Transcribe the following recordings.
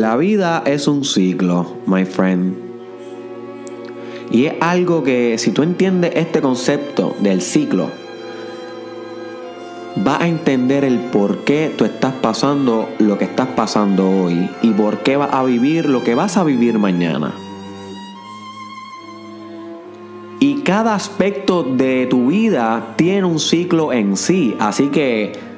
La vida es un ciclo, my friend. Y es algo que si tú entiendes este concepto del ciclo, vas a entender el por qué tú estás pasando lo que estás pasando hoy y por qué vas a vivir lo que vas a vivir mañana. Y cada aspecto de tu vida tiene un ciclo en sí, así que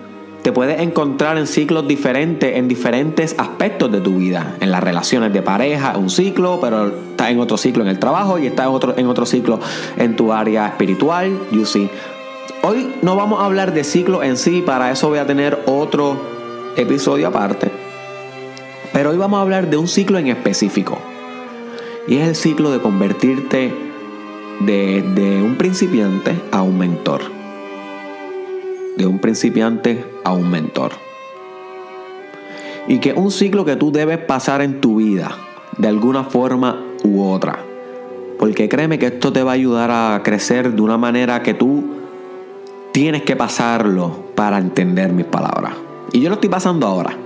te puedes encontrar en ciclos diferentes en diferentes aspectos de tu vida. En las relaciones de pareja, un ciclo, pero estás en otro ciclo en el trabajo y estás en otro, en otro ciclo en tu área espiritual. You see. Hoy no vamos a hablar de ciclo en sí, para eso voy a tener otro episodio aparte. Pero hoy vamos a hablar de un ciclo en específico. Y es el ciclo de convertirte de, de un principiante a un mentor. De un principiante a un mentor. Y que un ciclo que tú debes pasar en tu vida, de alguna forma u otra. Porque créeme que esto te va a ayudar a crecer de una manera que tú tienes que pasarlo para entender mis palabras. Y yo lo estoy pasando ahora.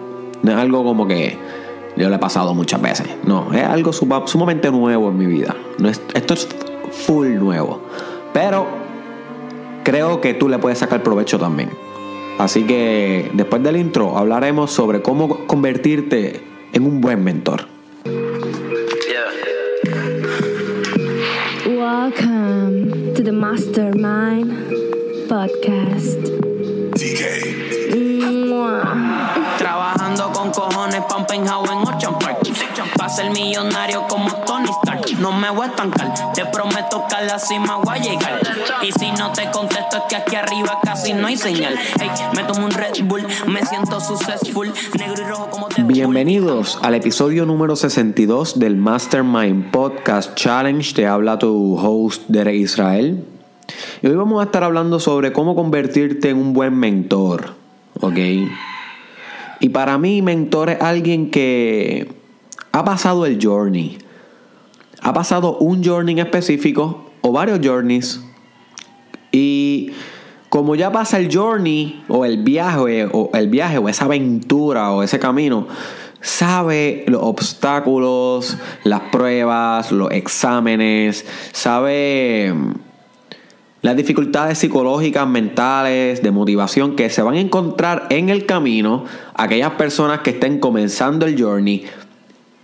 No es algo como que yo lo he pasado muchas veces. No, es algo sumamente nuevo en mi vida. Esto es full nuevo. Pero creo que tú le puedes sacar provecho también. Así que después del intro hablaremos sobre cómo convertirte en un buen mentor. Welcome to the Mastermind Podcast. Trabajando con cojones, pumping how en Ocean Park. Pa' ser millonario Stark. No me voy a estancar, te prometo que a la cima voy a llegar. Y si no te contesto es que aquí arriba casi no hay señal. Hey, me tomo un Red Bull, me siento successful. Negro y rojo como te Bienvenidos al episodio número 62 del Mastermind Podcast Challenge. Te habla tu host Derek Israel. Y hoy vamos a estar hablando sobre cómo convertirte en un buen mentor. ¿Ok? Y para mí, mentor es alguien que ha pasado el journey. Ha pasado un journey específico o varios journeys. Y como ya pasa el journey o el viaje o el viaje o esa aventura o ese camino, sabe los obstáculos, las pruebas, los exámenes, sabe las dificultades psicológicas, mentales, de motivación que se van a encontrar en el camino aquellas personas que estén comenzando el journey.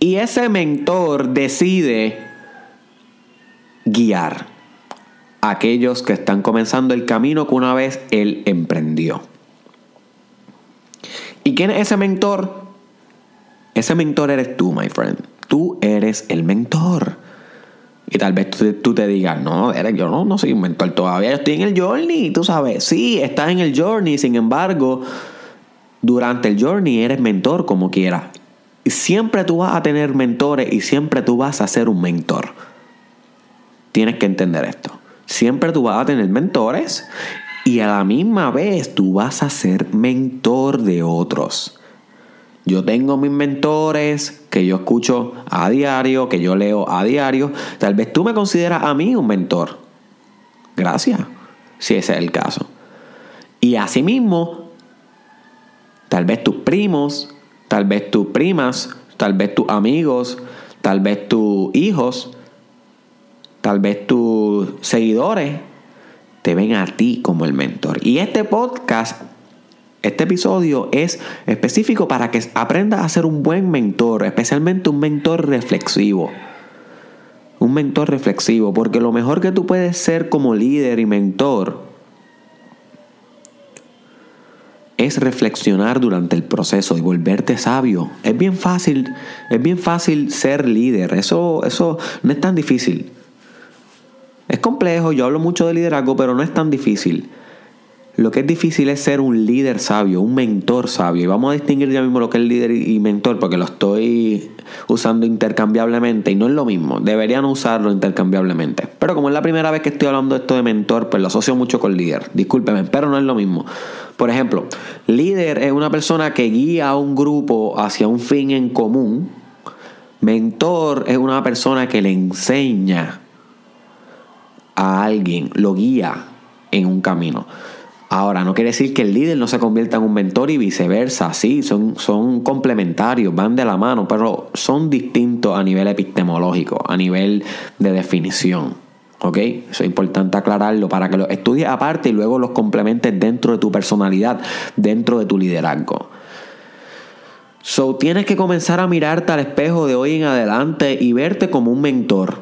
Y ese mentor decide guiar a aquellos que están comenzando el camino que una vez él emprendió. ¿Y quién es ese mentor? Ese mentor eres tú, my friend. Tú eres el mentor. Y tal vez tú, te digas, no, Derek, yo no, no soy un mentor todavía, yo estoy en el journey, tú sabes. Sí, estás en el journey, sin embargo, durante el journey eres mentor como quieras. Siempre tú vas a tener mentores y siempre tú vas a ser un mentor. Tienes que entender esto. Siempre tú vas a tener mentores y a la misma vez tú vas a ser mentor de otros. Yo tengo mis mentores que yo escucho a diario, que yo leo a diario. Tal vez tú me consideras a mí un mentor. Gracias, si ese es el caso. Y asimismo, tal vez tus primos, tal vez tus primas, tal vez tus amigos, tal vez tus hijos, tal vez tus seguidores te ven a ti como el mentor. Y este podcast este episodio es específico para que aprendas a ser un buen mentor, especialmente un mentor reflexivo. Un mentor reflexivo, porque lo mejor que tú puedes ser como líder y mentor es reflexionar durante el proceso y volverte sabio. Es bien fácil, es bien fácil ser líder. Eso, eso no es tan difícil. Es complejo, yo hablo mucho de liderazgo, pero no es tan difícil. Lo que es difícil es ser un líder sabio, un mentor sabio. Y vamos a distinguir ya mismo lo que es líder y mentor, porque lo estoy usando intercambiablemente y no es lo mismo. Deberían usarlo intercambiablemente. Pero como es la primera vez que estoy hablando de esto de mentor, pues lo asocio mucho con líder. Discúlpeme, pero no es lo mismo. Por ejemplo, líder es una persona que guía a un grupo hacia un fin en común. Mentor es una persona que le enseña a alguien, lo guía en un camino. Ahora, no quiere decir que el líder no se convierta en un mentor y viceversa. Sí, son, son complementarios, van de la mano, pero son distintos a nivel epistemológico, a nivel de definición. ¿Ok? Eso es importante aclararlo para que lo estudies aparte y luego los complementes dentro de tu personalidad, dentro de tu liderazgo. So, tienes que comenzar a mirarte al espejo de hoy en adelante y verte como un mentor.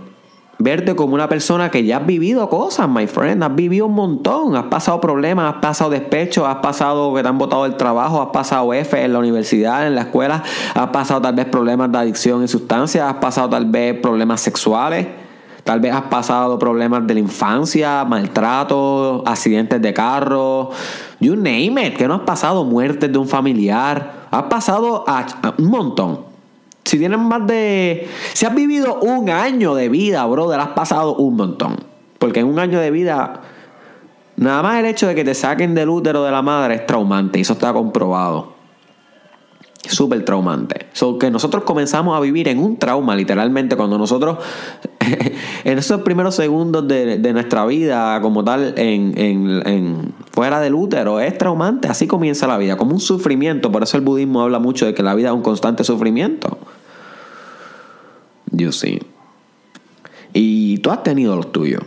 Verte como una persona que ya has vivido cosas, my friend. Has vivido un montón. Has pasado problemas, has pasado despecho, has pasado que te han botado el trabajo, has pasado F en la universidad, en la escuela. Has pasado tal vez problemas de adicción y sustancias. Has pasado tal vez problemas sexuales. Tal vez has pasado problemas de la infancia, maltrato, accidentes de carro, you name it, que no has pasado muertes de un familiar, has pasado un montón. Si tienes más de... Si has vivido un año de vida, brother, has pasado un montón. Porque en un año de vida, nada más el hecho de que te saquen del útero de la madre es traumante, y eso está comprobado súper traumante. So, que nosotros comenzamos a vivir en un trauma, literalmente, cuando nosotros, en esos primeros segundos de, nuestra vida, como tal, en, en, fuera del útero, es traumante. Así comienza la vida, como un sufrimiento. Por eso el budismo habla mucho de que la vida es un constante sufrimiento. Yo sí. Y tú has tenido los tuyos.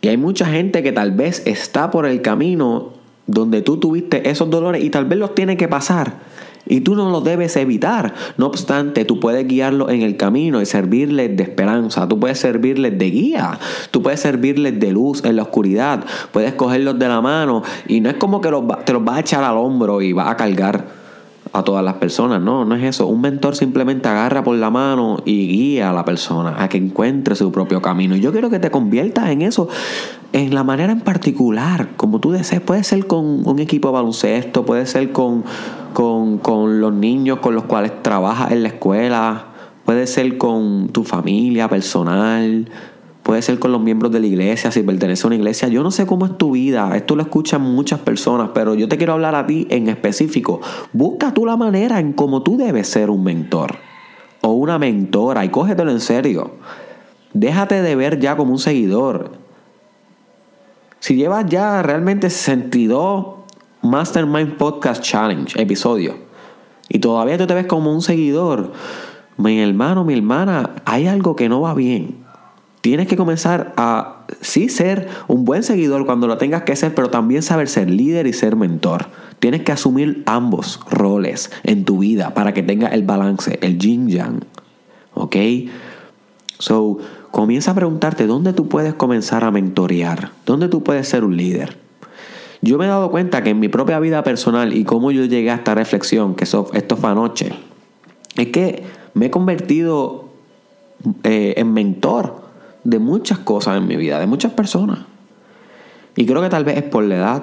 Y hay mucha gente que tal vez está por el camino donde tú tuviste esos dolores y tal vez los tiene que pasar. Y tú no los debes evitar. No obstante, tú puedes guiarlos en el camino y servirles de esperanza. Tú puedes servirles de guía. Tú puedes servirles de luz en la oscuridad. Puedes cogerlos de la mano. Y no es como que te los vas a echar al hombro y vas a cargar a todas las personas. No, no es eso. Un mentor simplemente agarra por la mano y guía a la persona a que encuentre su propio camino. Y yo quiero que te conviertas en eso, en la manera en particular, como tú desees. Puede ser con un equipo de baloncesto, puede ser con, con, con los niños con los cuales trabajas en la escuela, puede ser con tu familia personal Puede ser con los miembros de la iglesia, si pertenece a una iglesia. Yo no sé cómo es tu vida. Esto lo escuchan muchas personas, pero yo te quiero hablar a ti en específico. Busca tú la manera en cómo tú debes ser un mentor o una mentora y cógetelo en serio. Déjate de ver ya como un seguidor. Si llevas ya realmente 62 Mastermind Podcast Challenge episodios y todavía tú te ves como un seguidor, mi hermano, mi hermana, hay algo que no va bien tienes que comenzar a sí ser un buen seguidor cuando lo tengas que ser, pero también saber ser líder y ser mentor. Tienes que asumir ambos roles en tu vida para que tenga el balance, el yin yang. ¿Ok? So, comienza a preguntarte dónde tú puedes comenzar a mentorear, dónde tú puedes ser un líder. Yo me he dado cuenta que en mi propia vida personal y cómo yo llegué a esta reflexión, que esto fue anoche, es que me he convertido eh, en mentor de muchas cosas en mi vida, de muchas personas. Y creo que tal vez es por la edad,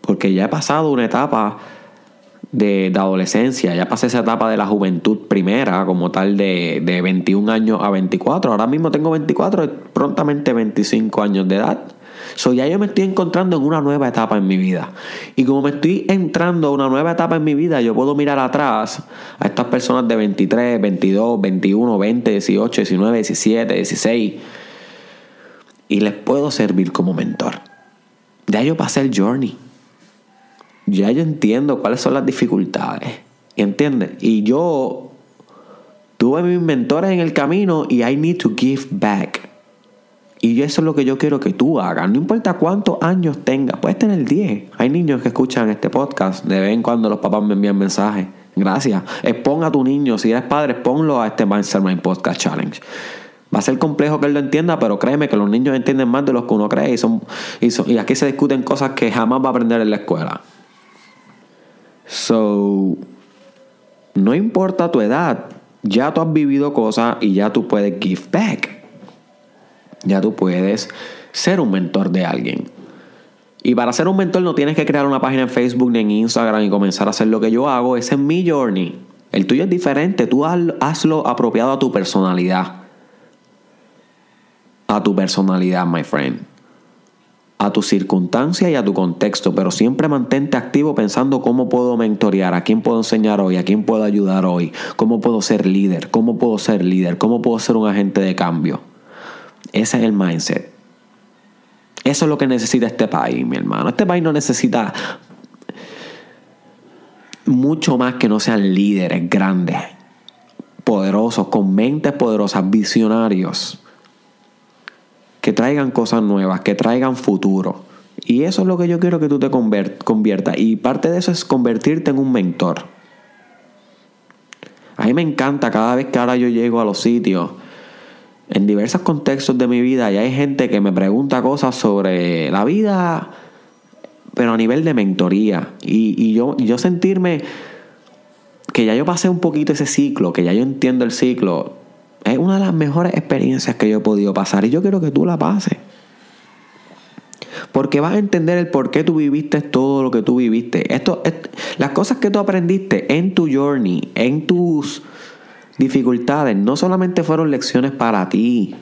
porque ya he pasado una etapa de, adolescencia, ya pasé esa etapa de la juventud primera, como tal de, de 21 años a 24. Ahora mismo tengo 24, prontamente 25 años de edad. So ya yo me estoy encontrando en una nueva etapa en mi vida. Y como me estoy entrando a una nueva etapa en mi vida, yo puedo mirar atrás a estas personas de 23, 22, 21, 20, 18, 19, 17, 16 y les puedo servir como mentor. Ya yo pasé el journey. Ya yo entiendo cuáles son las dificultades. ¿Entiendes? Y yo tuve mis mentores en el camino y I need to give back. Y eso es lo que yo quiero que tú hagas. No importa cuántos años tengas. Puedes tener 10. Hay niños que escuchan este podcast. De vez en cuando los papás me envían mensajes. Gracias. Exponga a tu niño. Si eres padre, ponlo a este Mastermind Podcast Challenge. Va a ser complejo que él lo entienda, pero créeme que los niños entienden más de lo que uno cree y, son, y, aquí se discuten cosas que jamás va a aprender en la escuela. So, no importa tu edad, ya tú has vivido cosas y ya tú puedes give back. Ya tú puedes ser un mentor de alguien. Y para ser un mentor no tienes que crear una página en Facebook ni en Instagram y comenzar a hacer lo que yo hago. Ese es mi journey. El tuyo es diferente. Tú hazlo apropiado a tu personalidad a tu personalidad, my friend. A tu circunstancia y a tu contexto, pero siempre mantente activo pensando cómo puedo mentorear, a quién puedo enseñar hoy, a quién puedo ayudar hoy, cómo puedo ser líder, cómo puedo ser líder, cómo puedo ser un agente de cambio. Ese es el mindset. Eso es lo que necesita este país, mi hermano. Este país no necesita mucho más que no sean líderes grandes, poderosos, con mentes poderosas, visionarios, que traigan cosas nuevas, que traigan futuro. Y eso es lo que yo quiero que tú te conviertas. Y parte de eso es convertirte en un mentor. A mí me encanta cada vez que ahora yo llego a los sitios, en diversos contextos de mi vida, y hay gente que me pregunta cosas sobre la vida pero a nivel de mentoría. Y, yo, yo sentirme que ya yo pasé un poquito ese ciclo, que ya yo entiendo el ciclo, es una de las mejores experiencias que yo he podido pasar y yo quiero que tú la pases. Porque vas a entender el por qué tú viviste todo lo que tú viviste. Esto, las cosas que tú aprendiste en tu journey, en tus dificultades, no solamente fueron lecciones para ti.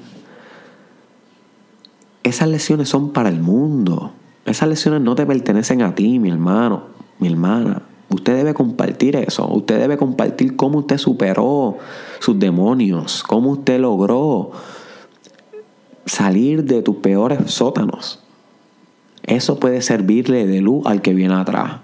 Esas lecciones son para el mundo. Esas lecciones no te pertenecen a ti, mi hermano, mi hermana. Usted debe compartir eso. Usted debe compartir cómo usted superó sus demonios, cómo usted logró salir de tus peores sótanos. Eso puede servirle de luz al que viene atrás.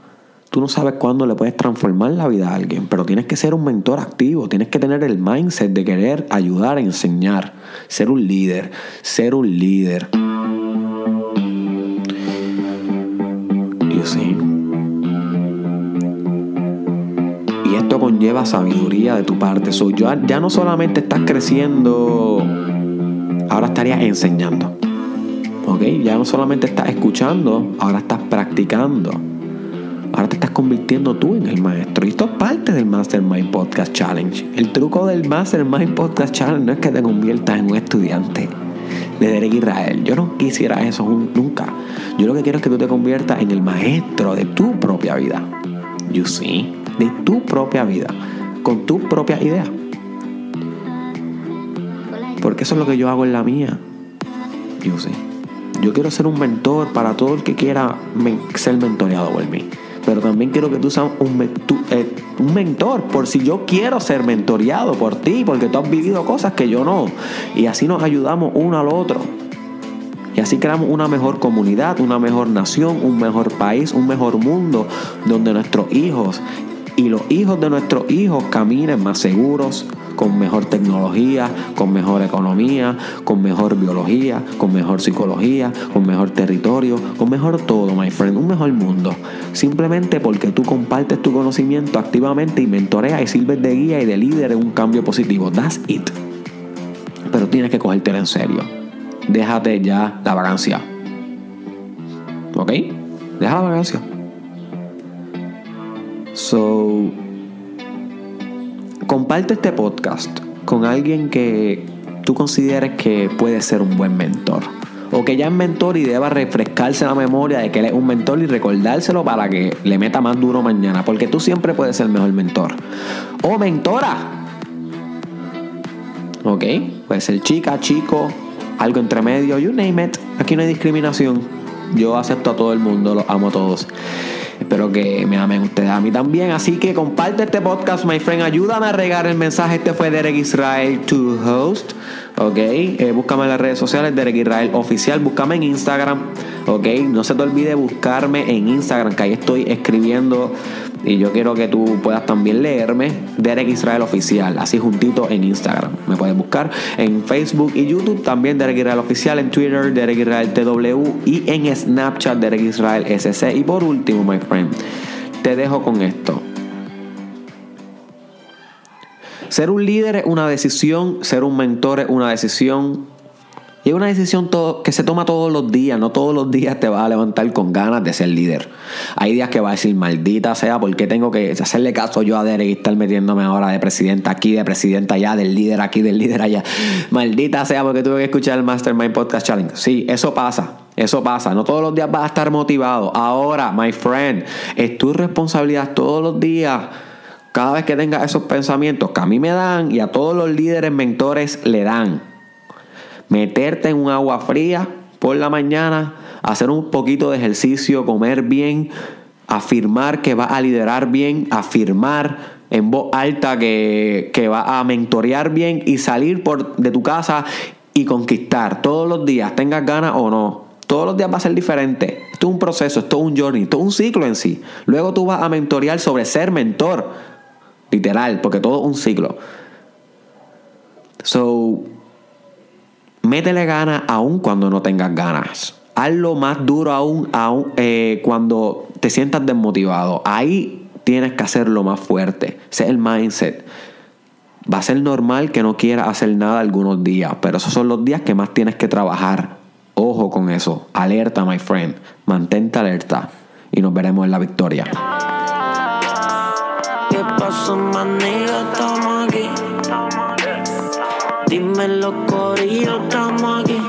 Tú no sabes cuándo le puedes transformar la vida a alguien, pero tienes que ser un mentor activo, tienes que tener el mindset de querer ayudar, enseñar, ser un líder, ser un líder. Conlleva sabiduría de tu parte. So, ya, ya no solamente estás creciendo, ahora estarías enseñando. ¿Ok? Ya no solamente estás escuchando, ahora estás practicando. Ahora te estás convirtiendo tú en el maestro. Y esto es parte del Mastermind Podcast Challenge. El truco del Mastermind Podcast Challenge no es que te conviertas en un estudiante de Derek Israel. Yo no quisiera eso nunca. Yo lo que quiero es que tú te conviertas en el maestro de tu propia vida. You see, de tu propia vida, con tu propia idea. Porque eso es lo que yo hago en la mía. You see. Yo quiero ser un mentor para todo el que quiera ser mentoreado por mí pero también quiero que tú seas eh, un, mentor, por si yo quiero ser mentoreado por ti, porque tú has vivido cosas que yo no. Y así nos ayudamos uno al otro. Y así creamos una mejor comunidad, una mejor nación, un mejor país, un mejor mundo, donde nuestros hijos y los hijos de nuestros hijos caminen más seguros, con mejor tecnología, con mejor economía, con mejor biología, con mejor psicología, con mejor territorio, con mejor todo, my friend, un mejor mundo. Simplemente porque tú compartes tu conocimiento activamente y mentoreas y sirves de guía y de líder en un cambio positivo. That's it. Pero tienes que cogértelo en serio. Déjate ya la vacancia. ¿Ok? Deja la vacancia. So, comparte este podcast con alguien que tú consideres que puede ser un buen mentor. O que ya es mentor y deba refrescarse la memoria de que él es un mentor y recordárselo para que le meta más duro mañana. Porque tú siempre puedes ser el mejor mentor. O mentora. ¿Ok? Puede ser chica, chico, algo entre medio, you name it. Aquí no hay discriminación. Yo acepto a todo el mundo, los amo a todos. Espero que me amen ustedes a mí también. Así que comparte este podcast, my friend. Ayúdame a regar el mensaje. Este fue Derek Israel to host. Ok, eh, búscame en las redes sociales, Derek Israel Oficial. Búscame en Instagram. Ok, no se te olvide buscarme en Instagram, que ahí estoy escribiendo y yo quiero que tú puedas también leerme Derek Israel Oficial, así juntito en Instagram. Me puedes buscar en Facebook y YouTube también Derek Israel Oficial, en Twitter Derek Israel TW y en Snapchat Derek Israel SC. Y por último, my friend, te dejo con esto. Ser un líder es una decisión, ser un mentor es una decisión, y es una decisión que se toma todos los días, no todos los días te vas a levantar con ganas de ser líder. Hay días que vas a decir, maldita sea, ¿por qué tengo que hacerle caso yo a Derek y estar metiéndome ahora de presidenta aquí, de presidenta allá, del líder aquí, del líder allá? Maldita sea, porque tuve que escuchar el Mastermind Podcast Challenge. Sí, eso pasa. Eso pasa, no todos los días vas a estar motivado. Ahora, my friend, es tu responsabilidad todos los días cada vez que tengas esos pensamientos que a mí me dan y a todos los líderes mentores le dan meterte en un agua fría por la mañana, hacer un poquito de ejercicio, comer bien, afirmar que va a liderar bien, afirmar en voz alta que, que va a mentorear bien y salir por, de tu casa y conquistar todos los días, tengas ganas o no. Todos los días va a ser diferente. Esto es un proceso, esto es un journey, esto es un ciclo en sí. Luego tú vas a mentorear sobre ser mentor. Literal, porque todo es un ciclo. So, métele ganas aún cuando no tengas ganas. Hazlo más duro aún, aún eh, cuando te sientas desmotivado. Ahí tienes que hacerlo más fuerte. Ese es el mindset. Va a ser normal que no quieras hacer nada algunos días, pero esos son los días que más tienes que trabajar. Ojo con eso. Alerta, my friend. Mantente alerta. Y nos veremos en la victoria. ¿Qué pasó, maniga? Estamos aquí. Dime los corillos, estamos aquí.